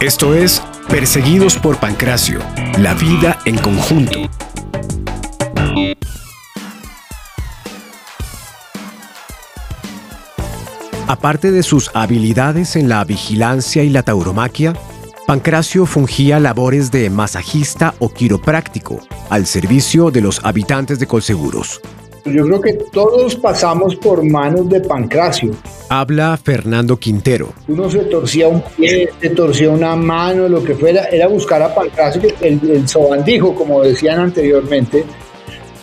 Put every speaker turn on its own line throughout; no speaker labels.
Esto es Perseguidos por Pancracio, la vida en conjunto. Aparte de sus habilidades en la vigilancia y la tauromaquia, Pancracio fungía labores de masajista o quiropráctico al servicio de los habitantes de Colseguros.
Yo creo que todos pasamos por manos de Pancracio.
Habla Fernando Quintero.
Uno se torcía un pie, se torcía una mano, lo que fuera, era buscar a Pancracio, el, el sobandijo, como decían anteriormente,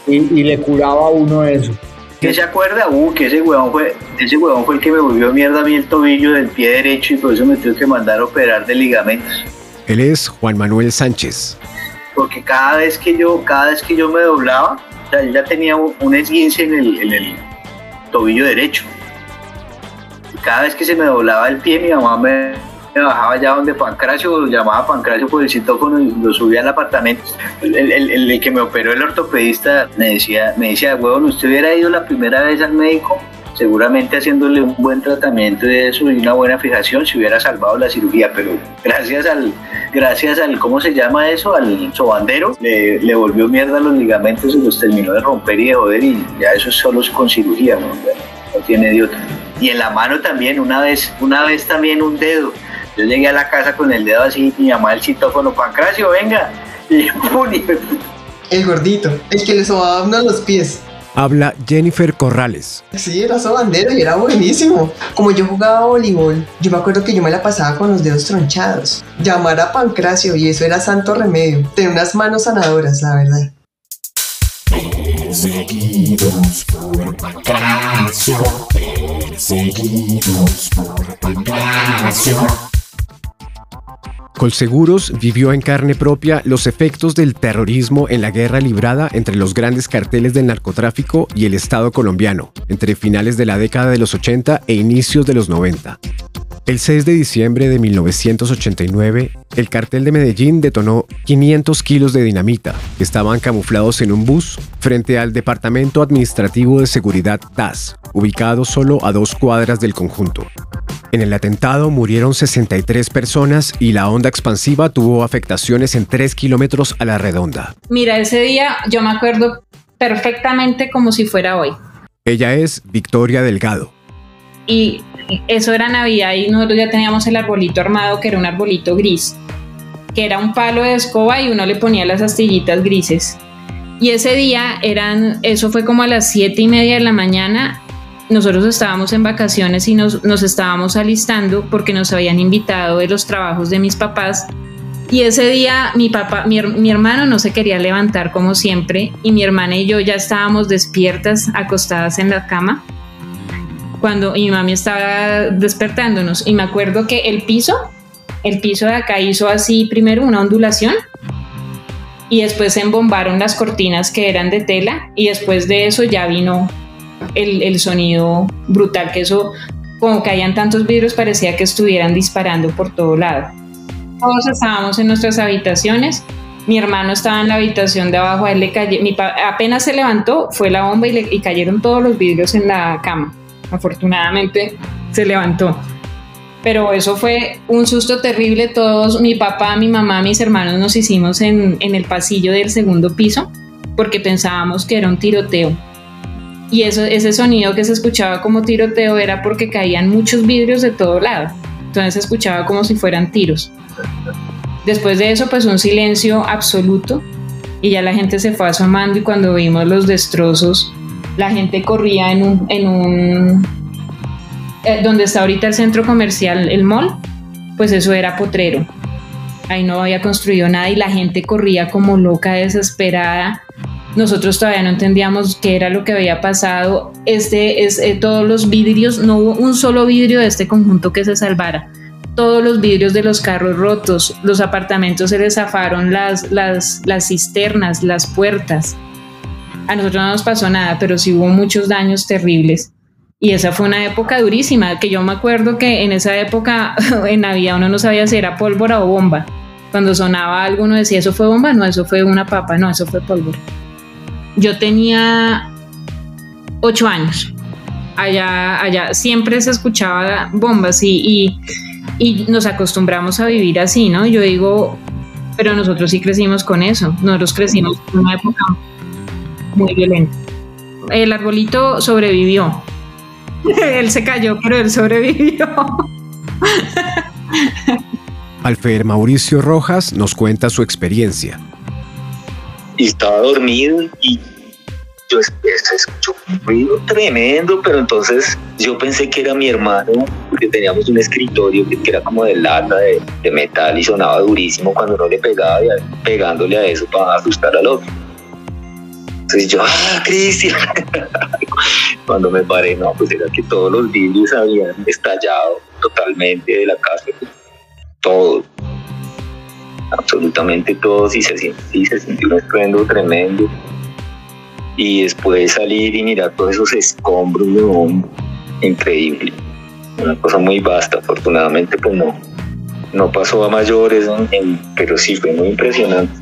y, y le curaba a uno eso.
¿Qué se acuerda? Uh, que ese huevón, fue, ese huevón fue el que me volvió mierda a mí el tobillo del pie derecho y por eso me tuve que mandar a operar de ligamentos.
Él es Juan Manuel Sánchez.
Porque cada vez que yo, cada vez que yo me doblaba, sea, yo ya tenía un, esguince en el, tobillo derecho. Cada vez que se me doblaba el pie, mi mamá me, bajaba allá donde Pancracio, llamaba Pancracio por el citófono y lo subía al apartamento. El que me operó el ortopedista me decía, me decía, huevón, usted hubiera ido la primera vez al médico, seguramente haciéndole un buen tratamiento de eso y una buena fijación se hubiera salvado la cirugía, pero gracias al, gracias al, ¿cómo se llama eso? Al sobandero, le, volvió mierda los ligamentos y los terminó de romper y de joder y ya eso es solo con cirugía, ¿no? no tiene de. Y en la mano también, una vez, una vez también un dedo. Yo llegué a la casa con el dedo así y mi mamá el citófono, Pancracio, venga. Y y
El gordito, el que le sobaba a uno los pies.
Habla Jennifer Corrales.
Sí, era sobandero y era buenísimo. Como yo jugaba voleibol, yo me acuerdo que yo me la pasaba con los dedos tronchados. Llamar a Pancracio y eso era santo remedio. Tenía unas manos sanadoras, la verdad.
Perseguidos por Pancracio, perseguidos por Pancracio.
Colseguros vivió en carne propia los efectos del terrorismo en la guerra librada entre los grandes carteles del narcotráfico y el Estado colombiano, entre finales de la década de los 80 e inicios de los 90. El 6 de diciembre de 1989, el cartel de Medellín detonó 500 kilos de dinamita que estaban camuflados en un bus frente al Departamento Administrativo de Seguridad TAS, ubicado solo a dos cuadras del conjunto. En el atentado murieron 63 personas y la onda expansiva tuvo afectaciones en 3 kilómetros a la redonda.
Mira, ese día yo me acuerdo perfectamente como si fuera hoy.
Ella es Victoria Delgado.
Y eso era Navidad y nosotros ya teníamos el arbolito armado, que era un arbolito gris, que era un palo de escoba y uno le ponía las astillitas grises. Y ese día eran, eso fue como a las siete y media de la mañana. Nosotros estábamos en vacaciones y nos, nos estábamos alistando porque nos habían invitado de los trabajos de mis papás y ese día mi papá, mi, mi hermano no se quería levantar como siempre y mi hermana y yo ya estábamos despiertas, acostadas en la cama, cuando mi mami estaba despertándonos. Y me acuerdo que el piso, el piso de acá hizo así primero una ondulación y después se embombaron las cortinas que eran de tela y después de eso ya vino el, el sonido brutal, que eso, como caían tantos vidrios, parecía que estuvieran disparando por todo lado. Todos estábamos en nuestras habitaciones. Mi hermano estaba en la habitación de abajo, a él le cayó, mi apenas se levantó, fue la bomba y, le, y cayeron todos los vidrios en la cama. Afortunadamente se levantó. Pero eso fue un susto terrible. Todos, mi papá, mi mamá, mis hermanos nos hicimos en, el pasillo del segundo piso porque pensábamos que era un tiroteo. Y eso, ese sonido que se escuchaba como tiroteo era porque caían muchos vidrios de todo lado. Entonces se escuchaba como si fueran tiros. Después de eso, pues un silencio absoluto y ya la gente se fue asomando y cuando vimos los destrozos, la gente corría en un, en un eh, donde está ahorita el centro comercial, el mall, pues eso era potrero. Ahí no había construido nada y la gente corría como loca, desesperada. Nosotros todavía no entendíamos qué era lo que había pasado. Este es eh, todos los vidrios, no hubo un solo vidrio de este conjunto que se salvara todos los vidrios de los carros rotos, los apartamentos se les zafaron las, las, las cisternas, las puertas. A nosotros no nos pasó nada, pero sí hubo muchos daños terribles. Y esa fue una época durísima, que yo me acuerdo que en esa época, en Navidad, uno no sabía si era pólvora o bomba. Cuando sonaba algo, uno decía, ¿eso fue bomba? No, eso fue una papa, no, eso fue pólvora. Yo tenía ocho años. Allá, allá siempre se escuchaba bombas y, y y nos acostumbramos a vivir así, ¿no? Yo digo, pero nosotros sí crecimos con eso, nosotros crecimos en una época muy violenta. El arbolito sobrevivió. él se cayó, pero él sobrevivió.
Alfer Mauricio Rojas nos cuenta su experiencia.
Y estaba dormido y yo escucho un ruido tremendo, pero entonces yo pensé que era mi hermano, porque teníamos un escritorio que era como de lata, de, metal y sonaba durísimo cuando no le pegaba y pegándole a eso para asustar al otro. Entonces yo, ah, Cristian. cuando me paré, no, pues era que todos los vidrios habían estallado totalmente de la casa. Todo. Absolutamente todo. Y se, sintió un estruendo tremendo y después salir y mirar todos esos escombros, un increíble. Una cosa muy vasta, afortunadamente pues no, no pasó a mayores, pero sí fue muy impresionante,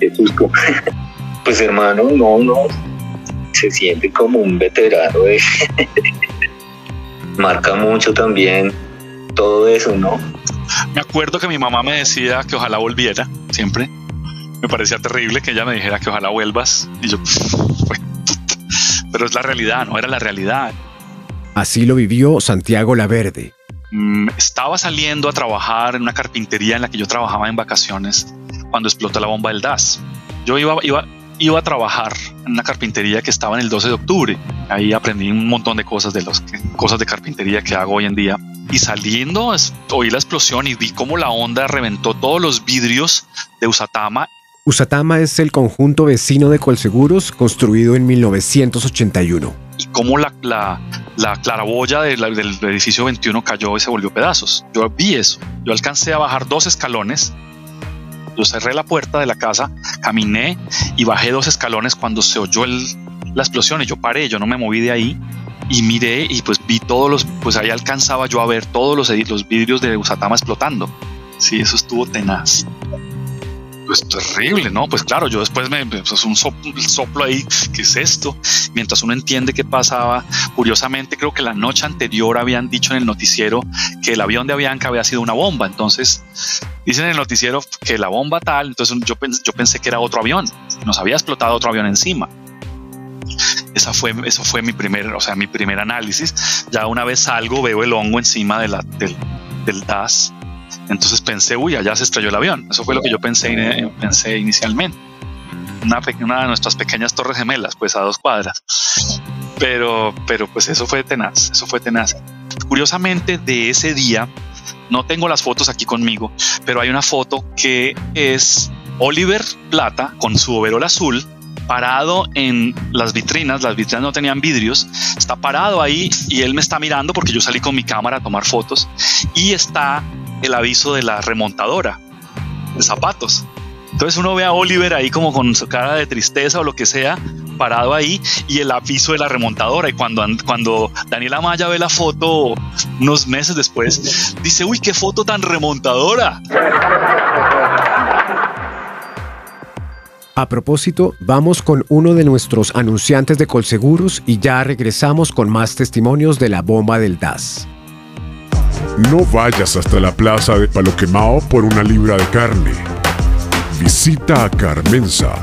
Qué susto. pues hermano, no, no, se siente como un veterano, marca mucho también todo eso, ¿no?
Me acuerdo que mi mamá me decía que ojalá volviera, siempre. Me parecía terrible que ella me dijera que ojalá vuelvas. Y yo, pero es la realidad, no era la realidad.
Así lo vivió Santiago Laverde.
Mm, estaba saliendo a trabajar en una carpintería en la que yo trabajaba en vacaciones cuando explotó la bomba del DAS. Yo iba, iba, iba a trabajar en una carpintería que estaba en el 12 de octubre. Ahí aprendí un montón de cosas de los cosas de carpintería que hago hoy en día. Y saliendo oí la explosión y vi cómo la onda reventó todos los vidrios de Usatama
Usatama es el conjunto vecino de Colseguros construido en 1981.
Y cómo la, la, la claraboya del edificio 21 cayó y se volvió pedazos. Yo vi eso. Yo alcancé a bajar dos escalones. Yo cerré la puerta de la casa, caminé y bajé dos escalones cuando se oyó el, la explosión y yo paré, yo no me moví de ahí y miré y pues vi todos los, pues ahí alcanzaba yo a ver todos los, los vidrios de Usatama explotando. Sí, eso estuvo tenaz pues terrible, ¿no? Pues claro, yo después me, pues un soplo, ahí, ¿qué es esto? Mientras uno entiende qué pasaba, curiosamente creo que la noche anterior habían dicho en el noticiero que el avión de Avianca había sido una bomba, entonces dicen en el noticiero que la bomba tal, entonces yo, yo pensé que era otro avión, nos había explotado otro avión encima. Esa fue, eso fue mi primer, o sea, mi primer análisis. Ya una vez salgo, veo el hongo encima de la, del, del DAS entonces pensé, uy, allá se estrelló el avión. Eso fue lo que yo pensé, pensé inicialmente. Una, una de nuestras pequeñas torres gemelas, pues a dos cuadras. Pero, pero pues eso fue tenaz, eso fue tenaz. Curiosamente, de ese día, no tengo las fotos aquí conmigo, pero hay una foto que es Oliver Plata con su overol azul parado en las vitrinas, las vitrinas no tenían vidrios, está parado ahí y él me está mirando porque yo salí con mi cámara a tomar fotos y está el aviso de la remontadora de zapatos. Entonces uno ve a Oliver ahí como con su cara de tristeza o lo que sea, parado ahí y el aviso de la remontadora. Y cuando, cuando Daniela Maya ve la foto unos meses después, dice, uy, qué foto tan remontadora.
A propósito, vamos con uno de nuestros anunciantes de Colseguros y ya regresamos con más testimonios de la bomba del DAS.
No vayas hasta la plaza de Paloquemao por una libra de carne. Visita a Carmenza.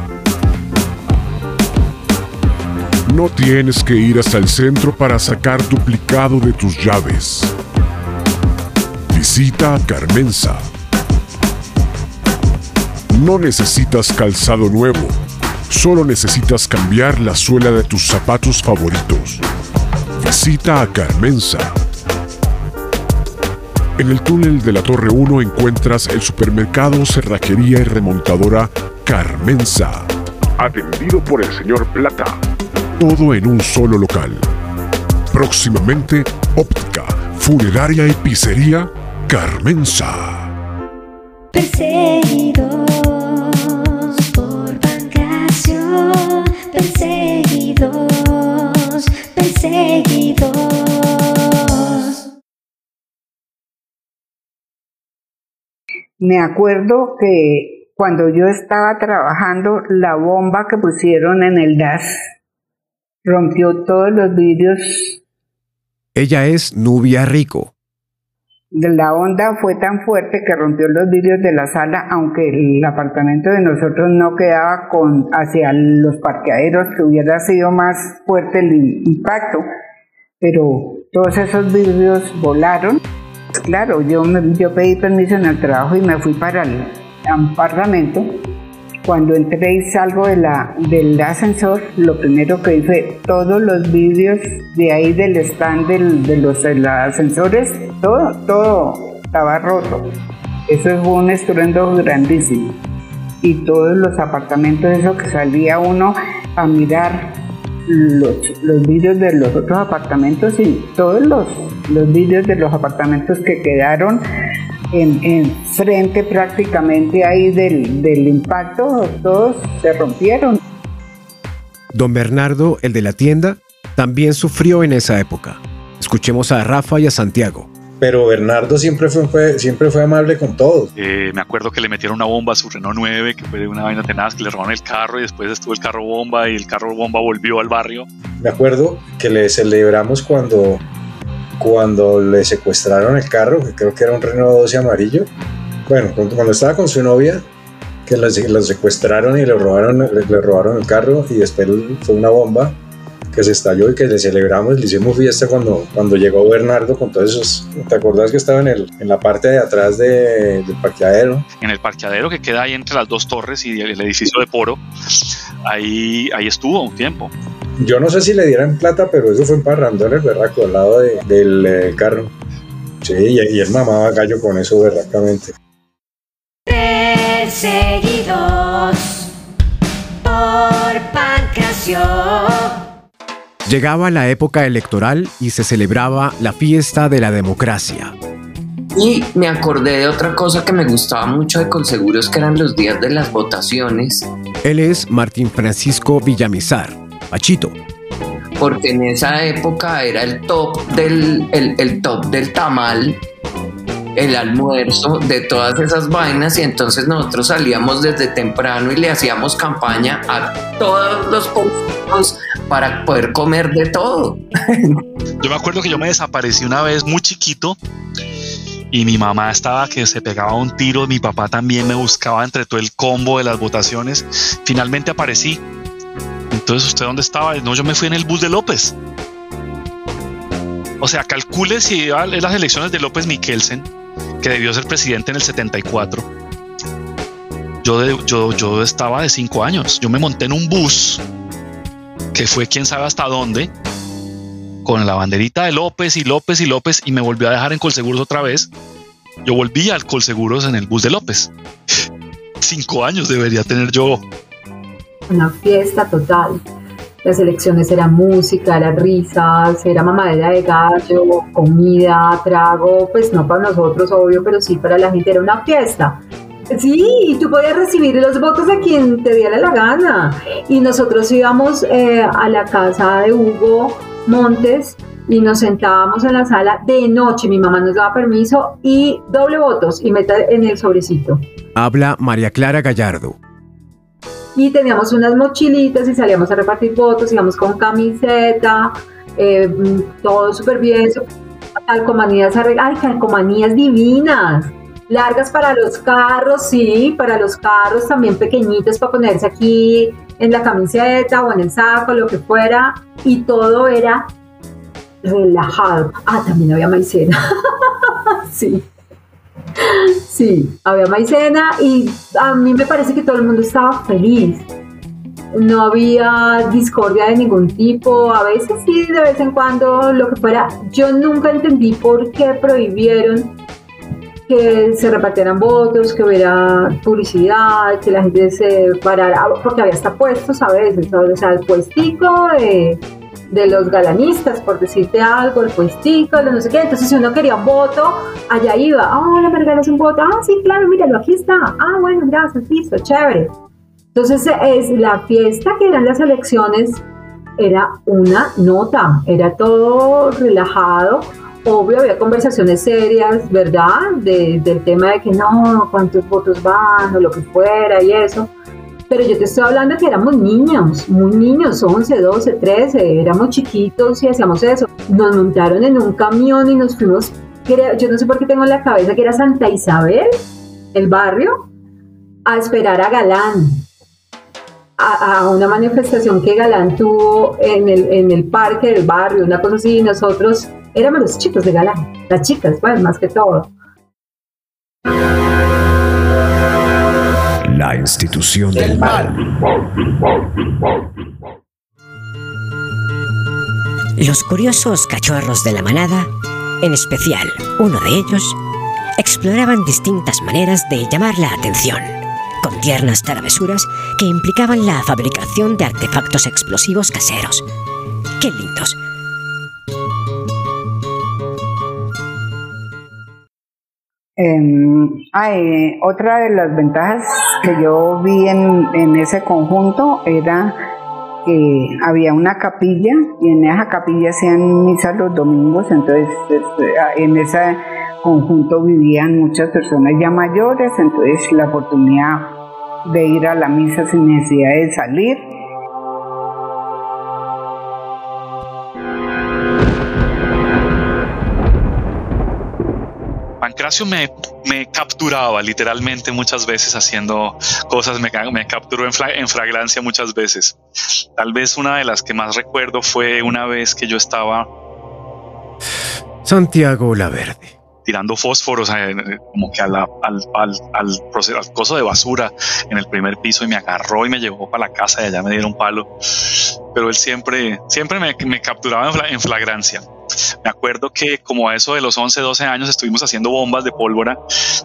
No tienes que ir hasta el centro para sacar duplicado de tus llaves. Visita a Carmenza. No necesitas calzado nuevo, solo necesitas cambiar la suela de tus zapatos favoritos. Visita a Carmenza. En el túnel de la Torre 1 encuentras el supermercado, cerrajería y remontadora Carmenza. Atendido por el señor Plata. Todo en un solo local. Próximamente, óptica, funeraria y pizzería Carmenza.
Perseguidos por Pancracio. Perseguidos, perseguidos.
Me acuerdo que cuando yo estaba trabajando, la bomba que pusieron en el gas rompió todos los vidrios.
Ella es Nubia Rico.
La onda fue tan fuerte que rompió los vidrios de la sala, aunque el apartamento de nosotros no quedaba con hacia los parqueaderos, que hubiera sido más fuerte el impacto, pero todos esos vidrios volaron. Claro, yo, me- yo pedí permiso en el trabajo y me fui para el apartamento. Cuando entré y salgo de la, del ascensor, lo primero que fue todos los vidrios de ahí del stand de los de ascensores, todo, todo estaba roto. Eso fue un estruendo grandísimo. Y todos los apartamentos, eso que salía uno a mirar los, los vidrios de los otros apartamentos y todos los, los vidrios de los apartamentos que quedaron en, en frente prácticamente ahí del, del impacto, todos se rompieron.
Don Bernardo, el de la tienda, también sufrió en esa época. Escuchemos a Rafa y a Santiago.
Pero Bernardo siempre fue, fue- siempre fue amable con todos.
Eh, me acuerdo que le metieron una bomba a su Renault 9, que fue una vaina tenaz, que le robaron el carro y después estuvo el carro bomba y el carro bomba volvió al barrio.
Me acuerdo que le celebramos cuando, cuando le secuestraron el carro, que creo que era un Renault 12 amarillo. Bueno, cuando, estaba con su novia, que lo, lo secuestraron y le robaron, le, le robaron el carro y después fue una bomba que se estalló y que le celebramos, le hicimos fiesta cuando, cuando llegó Bernardo con todos esos... ¿Te acordás que estaba en, el, en la parte de atrás de- del parqueadero?
En el parqueadero que queda ahí entre las dos torres y el edificio de Poro, ahí, ahí estuvo un tiempo.
Yo no sé si le dieran plata, pero eso fue en Parrandón, el berraco, al lado de- del eh, carro. Sí, y, y él mamaba gallo con eso berracamente.
Perseguidos por Pancracio.
Llegaba la época electoral y se celebraba la fiesta de la democracia.
Y me acordé de otra cosa que me gustaba mucho de Colseguros, que eran los días de las votaciones,
Él es Martín Francisco Villamizar, Pachito.
porque en esa época era el top del, el, el top del tamal, el almuerzo, de todas esas vainas, y entonces nosotros salíamos desde temprano y le hacíamos campaña a todos los políticos para poder comer de todo.
Yo me acuerdo que yo me desaparecí una vez muy chiquito y mi mamá estaba que se pegaba un tiro, mi papá también me buscaba entre todo el combo de las votaciones. Finalmente aparecí. Entonces, ¿usted dónde estaba? No, yo me fui en el bus de López. O sea, calcule si iba en las elecciones de López Miquelsen, que debió ser presidente en el 74. Yo, de- yo, yo estaba de cinco años. Yo me monté en un bus que fue quién sabe hasta dónde, con la banderita de López y López y López y me volvió a dejar en Colseguros otra vez. Yo volví al Colseguros en el bus de López. Cinco años debería tener yo.
una fiesta total. Las elecciones era música, era risas, era mamadera de gallo, comida, trago, pues no para nosotros, obvio, pero sí para la gente era una fiesta. Sí, tú podías recibir los votos de quien te diera la gana. Y nosotros íbamos eh, a la casa de Hugo Montes y nos sentábamos en la sala de noche. Mi mamá nos daba permiso y doble votos y meta en el sobrecito.
Habla María Clara Gallardo.
Y teníamos unas mochilitas y salíamos a repartir votos, íbamos con camiseta, eh, mm, todo súper bien, calcomanías, ay, calcomanías divinas, largas para los carros, sí, para los carros también pequeñitos para ponerse aquí en la camiseta o en el saco, lo que fuera, y todo era relajado. Ah, también había maicena, sí. Sí, había maicena y a mí me parece que todo el mundo estaba feliz. No había discordia de ningún tipo, a veces sí, de vez en cuando, lo que fuera. Yo nunca entendí por qué prohibieron que se repartieran votos, que hubiera publicidad, que la gente se parara, porque había hasta puestos a veces, o sea, el puestico de, de los galanistas, por decirte algo, el puestico, no sé qué. Entonces, si uno quería un voto, allá iba, ah, hola, me regalas un voto, ah, sí, claro, míralo, aquí está, ah, bueno, gracias, listo, chévere. Entonces, es la fiesta que eran las elecciones, era una nota, era todo relajado. Obvio, había conversaciones serias, ¿verdad? De- del tema de que no, cuántos votos van o lo que fuera y eso. Pero yo te estoy hablando que éramos niños, muy niños, 11, 12, 13, éramos chiquitos y hacíamos eso. Nos montaron en un camión y nos fuimos yo no sé por qué tengo en la cabeza que era Santa Isabel, el barrio, a esperar a Galán. A, una manifestación que Galán tuvo en el, en el parque del barrio, una cosa así, y nosotros éramos los chicos de Galán, las chicas, bueno, más que todo.
La institución del mal.
Los curiosos cachorros de la manada, en especial uno de ellos, exploraban distintas maneras de llamar la atención, con tiernas travesuras que implicaban la fabricación de artefactos explosivos caseros. ¡Qué lindos!
Em, otra de las ventajas que yo vi en, en ese conjunto era que había una capilla y en esa capilla hacían misas los domingos, entonces este, en ese conjunto vivían muchas personas ya mayores, entonces la oportunidad de ir a la misa sin necesidad de salir.
Pancracio me, me capturaba literalmente muchas veces haciendo cosas, me, me capturó en, en fragancia muchas veces. Tal vez una de las que más recuerdo fue una vez que yo estaba
Santiago Laverde.
tirando fósforos eh, como que a la- al, al, al, proce- al coso de basura en el primer piso y me agarró y me llevó para la casa y allá me dieron palo. Pero él siempre, siempre me, me capturaba en flagrancia. Me acuerdo que como a eso de los 11, 12 años estuvimos haciendo bombas de pólvora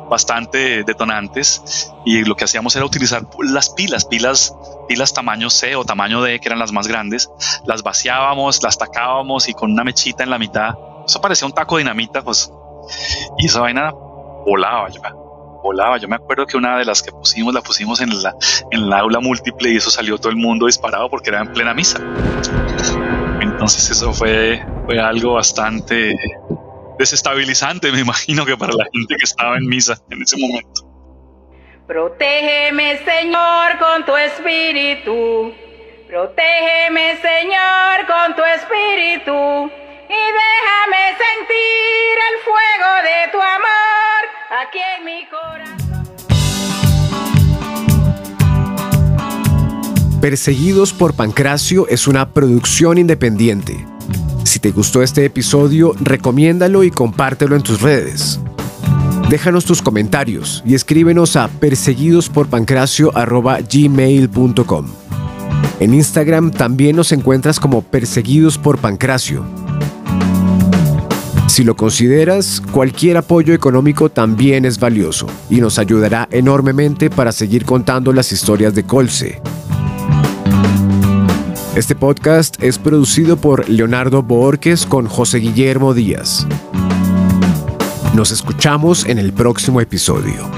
bastante detonantes y lo que hacíamos era utilizar las pilas, pilas, pilas tamaño C o tamaño D, que eran las más grandes, las vaciábamos, las tacábamos y con una mechita en la mitad, eso parecía un taco de dinamita, pues, y esa vaina volaba, yo, volaba. Yo me acuerdo que una de las que pusimos la pusimos en la, en la aula múltiple y eso salió todo el mundo disparado porque era en plena misa. Entonces eso fue, fue algo bastante desestabilizante, me imagino que para la gente que estaba en misa en ese momento.
Protégeme, Señor, con tu espíritu. Protégeme, Señor, con tu espíritu. Y déjame sentir el fuego de tu amor aquí en mi corazón.
Perseguidos por Pancracio es una producción independiente. Si te gustó este episodio, recomiéndalo y compártelo en tus redes. Déjanos tus comentarios y escríbenos a perseguidosporpancracio.gmail.com. En Instagram también nos encuentras como Perseguidos por Pancracio. Si lo consideras, cualquier apoyo económico también es valioso y nos ayudará enormemente para seguir contando las historias de Colse. Este podcast es producido por Leonardo Borges con José Guillermo Díaz. Nos escuchamos en el próximo episodio.